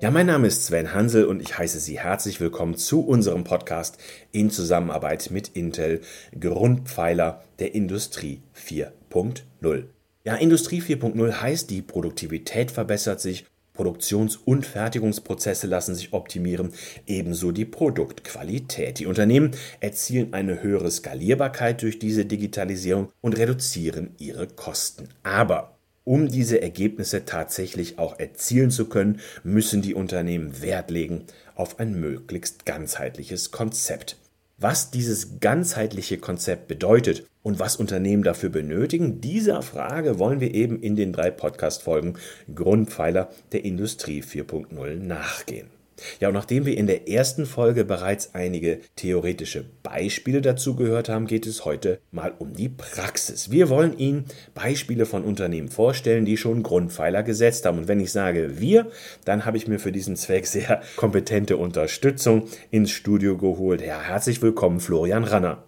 Ja, mein Name ist Sven Hansel und ich heiße Sie herzlich willkommen zu unserem Podcast in Zusammenarbeit mit Intel Grundpfeiler der Industrie 4.0. Ja, Industrie 4.0 heißt, die Produktivität verbessert sich, Produktions- und Fertigungsprozesse lassen sich optimieren, ebenso die Produktqualität. Die Unternehmen erzielen eine höhere Skalierbarkeit durch diese Digitalisierung und reduzieren ihre Kosten. Aber um diese Ergebnisse tatsächlich auch erzielen zu können, müssen die Unternehmen Wert legen auf ein möglichst ganzheitliches Konzept. Was dieses ganzheitliche Konzept bedeutet und was Unternehmen dafür benötigen, dieser Frage wollen wir eben in den drei Podcast-Folgen Grundpfeiler der Industrie 4.0 nachgehen. Ja, und nachdem wir in der ersten Folge bereits einige theoretische Beispiele dazu gehört haben, geht es heute mal um die Praxis. Wir wollen Ihnen Beispiele von Unternehmen vorstellen, die schon Grundpfeiler gesetzt haben. Und wenn ich sage wir, dann habe ich mir für diesen Zweck sehr kompetente Unterstützung ins Studio geholt. Ja, herzlich willkommen, Florian Ranner.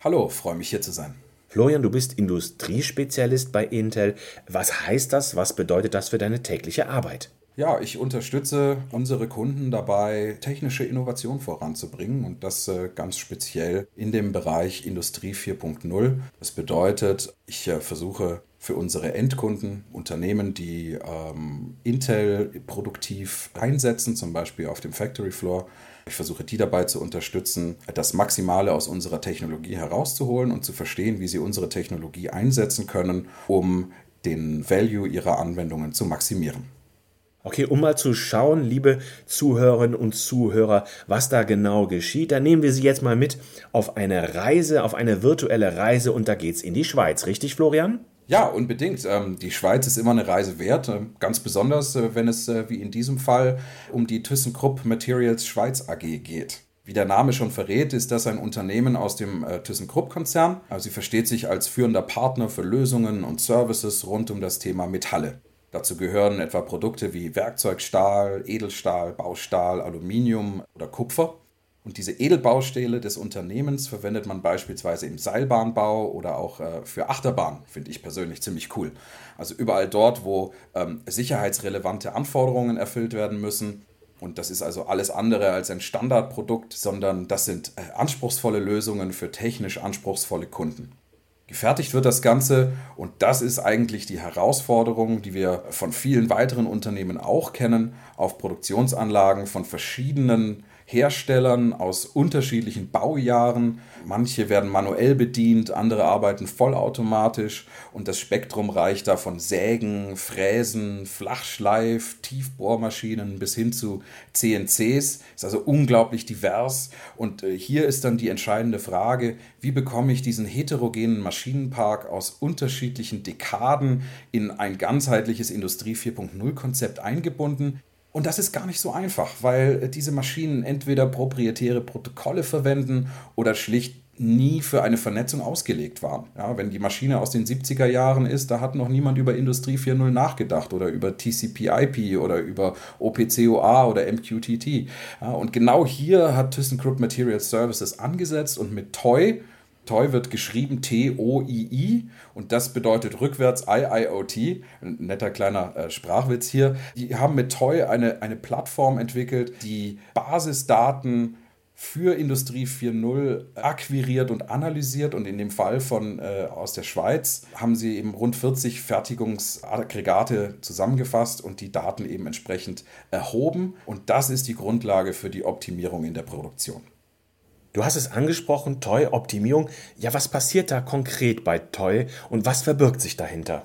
Hallo, freue mich hier zu sein. Florian, du bist Industriespezialist bei Intel. Was heißt das? Was bedeutet das für deine tägliche Arbeit? Ja, ich unterstütze unsere Kunden dabei, technische Innovation voranzubringen und das äh, ganz speziell in dem Bereich Industrie 4.0. Das bedeutet, ich äh, versuche für unsere Endkunden, Unternehmen, die ähm, Intel produktiv einsetzen, zum Beispiel auf dem Factory Floor, ich versuche die dabei zu unterstützen, das Maximale aus unserer Technologie herauszuholen und zu verstehen, wie sie unsere Technologie einsetzen können, um den Value ihrer Anwendungen zu maximieren. Okay, um mal zu schauen, liebe Zuhörerinnen und Zuhörer, was da genau geschieht, dann nehmen wir Sie jetzt mal mit auf eine Reise, auf eine virtuelle Reise und da geht's in die Schweiz, richtig, Florian? Ja, unbedingt. Ähm, die Schweiz ist immer eine Reise wert, äh, ganz besonders, äh, wenn es äh, wie in diesem Fall um die ThyssenKrupp Materials Schweiz AG geht. Wie der Name schon verrät, ist das ein Unternehmen aus dem äh, ThyssenKrupp-Konzern. Also sie versteht sich als führender Partner für Lösungen und Services rund um das Thema Metalle. Dazu gehören etwa Produkte wie Werkzeugstahl, Edelstahl, Baustahl, Aluminium oder Kupfer. Und diese Edelbaustähle des Unternehmens verwendet man beispielsweise im Seilbahnbau oder auch äh, für Achterbahn, finde ich persönlich ziemlich cool. Also überall dort, wo ähm, sicherheitsrelevante Anforderungen erfüllt werden müssen. Und das ist also alles andere als ein Standardprodukt, sondern das sind äh, anspruchsvolle Lösungen für technisch anspruchsvolle Kunden. Gefertigt wird das Ganze und das ist eigentlich die Herausforderung, die wir von vielen weiteren Unternehmen auch kennen, auf Produktionsanlagen von verschiedenen Herstellern aus unterschiedlichen Baujahren. Manche werden manuell bedient, andere arbeiten vollautomatisch und das Spektrum reicht da von Sägen, Fräsen, Flachschleif, Tiefbohrmaschinen bis hin zu CNCs. Ist also unglaublich divers und äh, hier ist dann die entscheidende Frage, wie bekomme ich diesen heterogenen Maschinenpark aus unterschiedlichen Dekaden in ein ganzheitliches Industrie 4.0 Konzept eingebunden? Und das ist gar nicht so einfach, weil äh, diese Maschinen entweder proprietäre Protokolle verwenden oder schlicht nie für eine Vernetzung ausgelegt waren. Ja, wenn die Maschine aus den 70er Jahren ist, da hat noch niemand über Industrie 4.0 nachgedacht oder über TCP/IP oder über OPCOA oder MQTT. Ja, und genau hier hat ThyssenKrupp Material Services angesetzt und mit TOI Toy wird geschrieben T-O-I-I und das bedeutet rückwärts IIoT. Ein netter kleiner äh, Sprachwitz hier. Die haben mit Toy eine, eine Plattform entwickelt, die Basisdaten für Industrie 4.0 akquiriert und analysiert und in dem Fall von äh, aus der Schweiz haben sie eben rund 40 Fertigungsaggregate zusammengefasst und die Daten eben entsprechend erhoben und das ist die Grundlage für die Optimierung in der Produktion. Du hast es angesprochen, Toy-Optimierung. Ja, was passiert da konkret bei Toy und was verbirgt sich dahinter?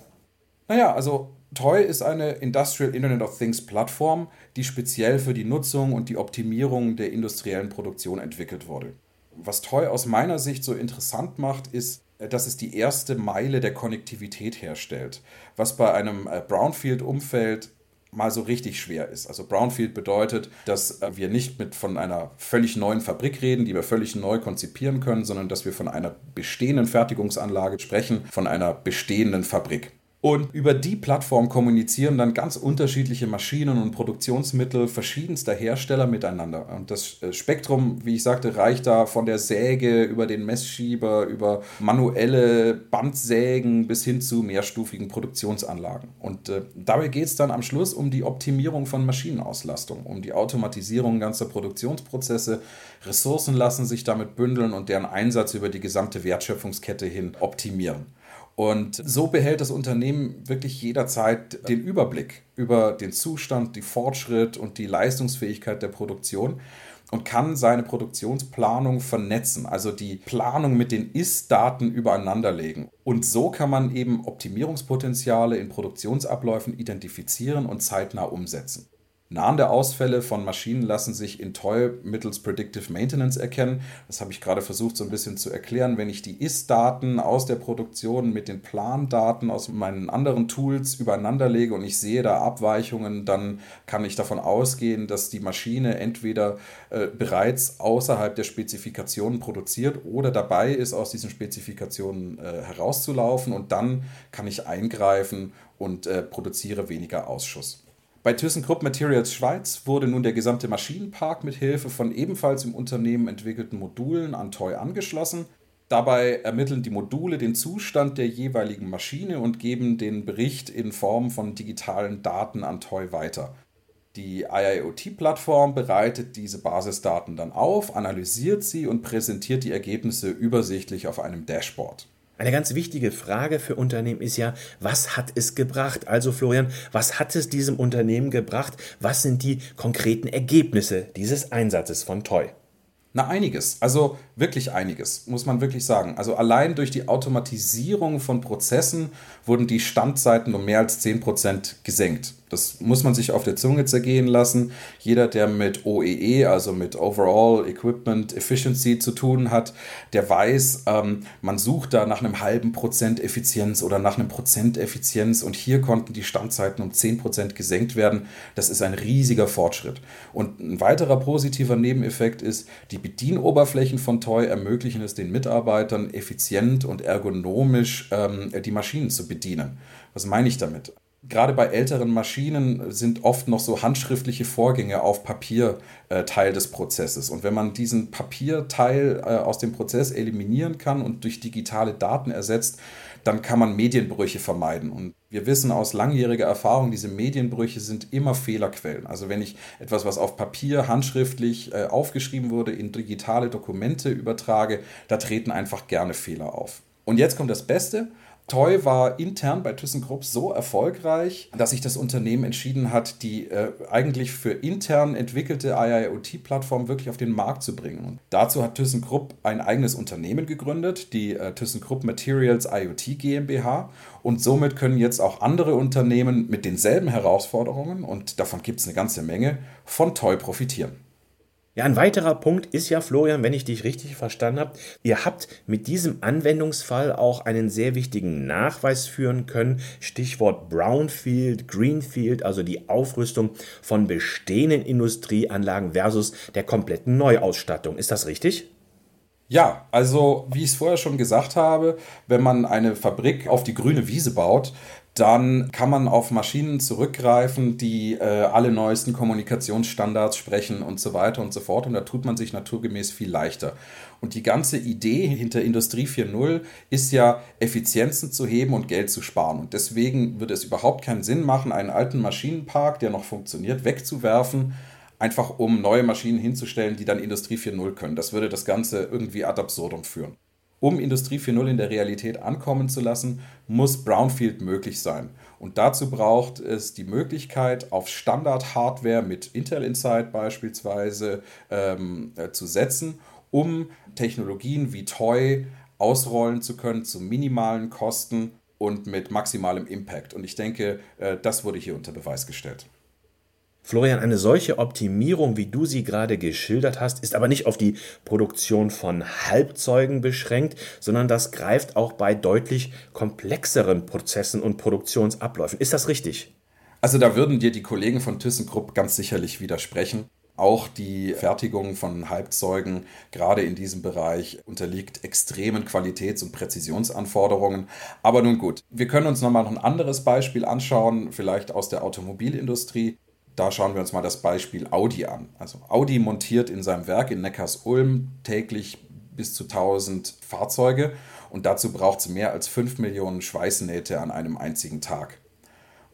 Naja, also Toy ist eine Industrial Internet of Things Plattform, die speziell für die Nutzung und die Optimierung der industriellen Produktion entwickelt wurde. Was Toy aus meiner Sicht so interessant macht, ist, dass es die erste Meile der Konnektivität herstellt, was bei einem äh, Brownfield-Umfeld mal so richtig schwer ist. Also Brownfield bedeutet, dass äh, wir nicht mit von einer völlig neuen Fabrik reden, die wir völlig neu konzipieren können, sondern dass wir von einer bestehenden Fertigungsanlage sprechen, von einer bestehenden Fabrik. Und über die Plattform kommunizieren dann ganz unterschiedliche Maschinen und Produktionsmittel verschiedenster Hersteller miteinander. Und das äh, Spektrum, wie ich sagte, reicht da von der Säge über den Messschieber, über manuelle Bandsägen bis hin zu mehrstufigen Produktionsanlagen. Und äh, dabei geht es dann am Schluss um die Optimierung von Maschinenauslastung, um die Automatisierung ganzer Produktionsprozesse. Ressourcen lassen sich damit bündeln und deren Einsatz über die gesamte Wertschöpfungskette hin optimieren. Und so behält das Unternehmen wirklich jederzeit den Überblick über den Zustand, die Fortschritt und die Leistungsfähigkeit der Produktion und kann seine Produktionsplanung vernetzen, also die Planung mit den Ist-Daten übereinanderlegen. Und so kann man eben Optimierungspotenziale in Produktionsabläufen identifizieren und zeitnah umsetzen. Nahende Ausfälle von Maschinen lassen sich in Toy mittels Predictive Maintenance erkennen. Das habe ich gerade versucht so ein bisschen zu erklären. Wenn ich die Ist-Daten aus der Produktion mit den Plandaten aus meinen anderen Tools übereinander lege und ich sehe da Abweichungen, dann kann ich davon ausgehen, dass die Maschine entweder äh, bereits außerhalb der Spezifikationen produziert oder dabei ist, aus diesen Spezifikationen äh, herauszulaufen und dann kann ich eingreifen und äh, produziere weniger Ausschuss. Bei ThyssenKrupp Materials Schweiz wurde nun der gesamte Maschinenpark mit Hilfe von ebenfalls im Unternehmen entwickelten Modulen an TOI angeschlossen. Dabei ermitteln die Module den Zustand der jeweiligen Maschine und geben den Bericht in Form von digitalen Daten an TOI weiter. Die IIoT-Plattform bereitet diese Basisdaten dann auf, analysiert sie und präsentiert die Ergebnisse übersichtlich auf einem Dashboard. Eine ganz wichtige Frage für Unternehmen ist ja, was hat es gebracht? Also Florian, was hat es diesem Unternehmen gebracht? Was sind die konkreten Ergebnisse dieses Einsatzes von Toy? Na, einiges. Also wirklich einiges, muss man wirklich sagen. Also allein durch die Automatisierung von Prozessen wurden die Standzeiten um mehr als 10% gesenkt. Das muss man sich auf der Zunge zergehen lassen. Jeder, der mit OEE, e, also mit Overall Equipment Efficiency zu tun hat, der weiß, ähm, man sucht da nach einem halben Prozent Effizienz oder nach einem Prozent Effizienz und hier konnten die Standzeiten um 10% gesenkt werden. Das ist ein riesiger Fortschritt. Und ein weiterer positiver Nebeneffekt ist, die Bedienoberflächen von Toy ermöglichen es den Mitarbeitern, effizient und ergonomisch ähm, die Maschinen zu bedienen. Was meine ich damit? Gerade bei älteren Maschinen sind oft noch so handschriftliche Vorgänge auf Papier äh, Teil des Prozesses. Und wenn man diesen Papierteil äh, aus dem Prozess eliminieren kann und durch digitale Daten ersetzt, dann kann man Medienbrüche vermeiden. Und wir wissen aus langjähriger Erfahrung, diese Medienbrüche sind immer Fehlerquellen. Also wenn ich etwas, was auf Papier handschriftlich äh, aufgeschrieben wurde, in digitale Dokumente übertrage, da treten einfach gerne Fehler auf. Und jetzt kommt das Beste. Toy war intern bei ThyssenKrupp so erfolgreich, dass sich das Unternehmen entschieden hat, die äh, eigentlich für intern entwickelte IIoT-Plattform wirklich auf den Markt zu bringen. Und dazu hat ThyssenKrupp ein eigenes Unternehmen gegründet, die äh, ThyssenKrupp Materials IoT GmbH. Und somit können jetzt auch andere Unternehmen mit denselben Herausforderungen, und davon gibt es eine ganze Menge, von Toy profitieren. Ja, ein weiterer Punkt ist ja, Florian, wenn ich dich richtig verstanden habe, ihr habt mit diesem Anwendungsfall auch einen sehr wichtigen Nachweis führen können. Stichwort Brownfield, Greenfield, also die Aufrüstung von bestehenden Industrieanlagen versus der kompletten Neuausstattung. Ist das richtig? Ja, also wie ich es vorher schon gesagt habe, wenn man eine Fabrik auf die grüne Wiese baut, dann kann man auf Maschinen zurückgreifen, die äh, alle neuesten Kommunikationsstandards sprechen und so weiter und so fort. Und da tut man sich naturgemäß viel leichter. Und die ganze Idee hinter Industrie 4.0 ist ja, Effizienzen zu heben und Geld zu sparen. Und deswegen würde es überhaupt keinen Sinn machen, einen alten Maschinenpark, der noch funktioniert, wegzuwerfen, einfach um neue Maschinen hinzustellen, die dann Industrie 4.0 können. Das würde das Ganze irgendwie ad absurdum führen. Um Industrie 4.0 in der Realität ankommen zu lassen, muss Brownfield möglich sein. Und dazu braucht es die Möglichkeit, auf Standard-Hardware mit Intel Insight beispielsweise ähm, äh, zu setzen, um Technologien wie Toy ausrollen zu können zu minimalen Kosten und mit maximalem Impact. Und ich denke, äh, das wurde hier unter Beweis gestellt. Florian, eine solche Optimierung, wie du sie gerade geschildert hast, ist aber nicht auf die Produktion von Halbzeugen beschränkt, sondern das greift auch bei deutlich komplexeren Prozessen und Produktionsabläufen. Ist das richtig? Also da würden dir die Kollegen von ThyssenKrupp ganz sicherlich widersprechen. Auch die Fertigung von Halbzeugen, gerade in diesem Bereich, unterliegt extremen Qualitäts- und Präzisionsanforderungen. Aber nun gut, wir können uns nochmal noch ein anderes Beispiel anschauen, vielleicht aus der Automobilindustrie. Da schauen wir uns mal das Beispiel Audi an. Also Audi montiert in seinem Werk in Neckars-Ulm täglich bis zu 1000 Fahrzeuge und dazu braucht es mehr als 5 Millionen Schweißnähte an einem einzigen Tag.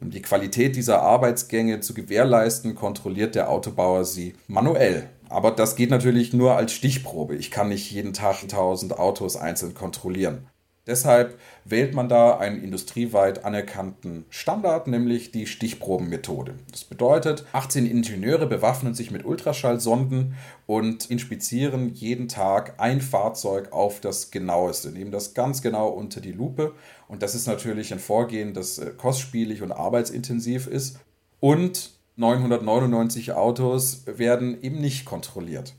Um die Qualität dieser Arbeitsgänge zu gewährleisten, kontrolliert der Autobauer sie manuell. Aber das geht natürlich nur als Stichprobe. Ich kann nicht jeden Tag 1000 Autos einzeln kontrollieren. Deshalb wählt man da einen industrieweit anerkannten Standard, nämlich die Stichprobenmethode. Das bedeutet, 18 Ingenieure bewaffnen sich mit Ultraschallsonden und inspizieren jeden Tag ein Fahrzeug auf das genaueste, nehmen das ganz genau unter die Lupe. Und das ist natürlich ein Vorgehen, das äh, kostspielig und arbeitsintensiv ist. Und 999 Autos werden eben nicht kontrolliert.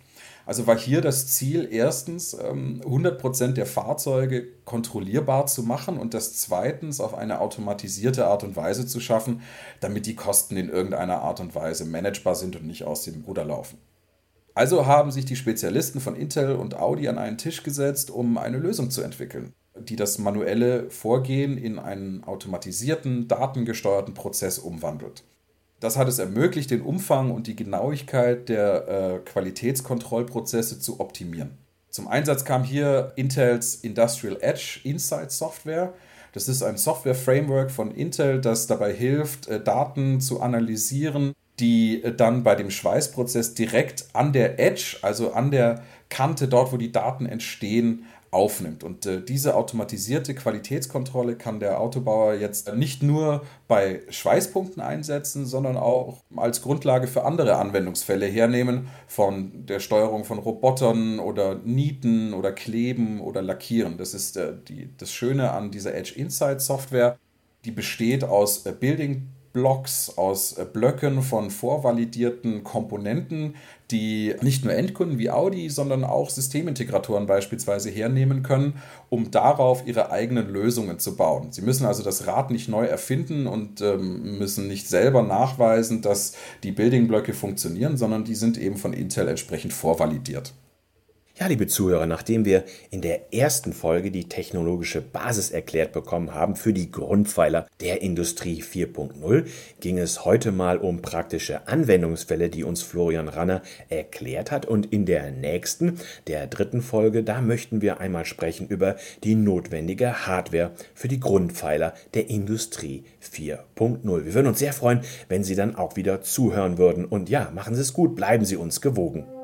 Also war hier das Ziel, erstens 100% ähm, der Fahrzeuge kontrollierbar zu machen und das zweitens auf eine automatisierte Art und Weise zu schaffen, damit die Kosten in irgendeiner Art und Weise managebar sind und nicht aus dem Ruder laufen. Also haben sich die Spezialisten von Intel und Audi an einen Tisch gesetzt, um eine Lösung zu entwickeln, die das manuelle Vorgehen in einen automatisierten, datengesteuerten Prozess umwandelt. Das hat es ermöglicht, den Umfang und die Genauigkeit der äh, Qualitätskontrollprozesse zu optimieren. Zum Einsatz kam hier Intels Industrial Edge Insight Software. Das ist ein Software-Framework von Intel, das dabei hilft, äh, Daten zu analysieren, die äh, dann bei dem Schweißprozess direkt an der Edge, also an der Kante, dort wo die Daten entstehen, aufnimmt. Und äh, diese automatisierte Qualitätskontrolle kann der Autobauer jetzt nicht nur bei Schweißpunkten einsetzen, sondern auch als Grundlage für andere Anwendungsfälle hernehmen, von der Steuerung von Robotern oder Nieten oder Kleben oder Lackieren. Das ist äh, die, das Schöne an dieser Edge Insight Software. Die besteht aus äh, Building Blocks aus äh, Blöcken von vorvalidierten Komponenten, die nicht nur Endkunden wie Audi, sondern auch Systemintegratoren beispielsweise hernehmen können, um darauf ihre eigenen Lösungen zu bauen. Sie müssen also das Rad nicht neu erfinden und ähm, müssen nicht selber nachweisen, dass die Building-Blöcke funktionieren, sondern die sind eben von Intel entsprechend vorvalidiert. Ja, liebe Zuhörer, nachdem wir in der ersten Folge die technologische Basis erklärt bekommen haben für die Grundpfeiler der Industrie 4.0, ging es heute mal um praktische Anwendungsfälle, die uns Florian Ranner erklärt hat. Und in der nächsten, der dritten Folge, da möchten wir einmal sprechen über die notwendige Hardware für die Grundpfeiler der Industrie 4.0. Wir würden uns sehr freuen, wenn Sie dann auch wieder zuhören würden. Und ja, machen Sie es gut, bleiben Sie uns gewogen.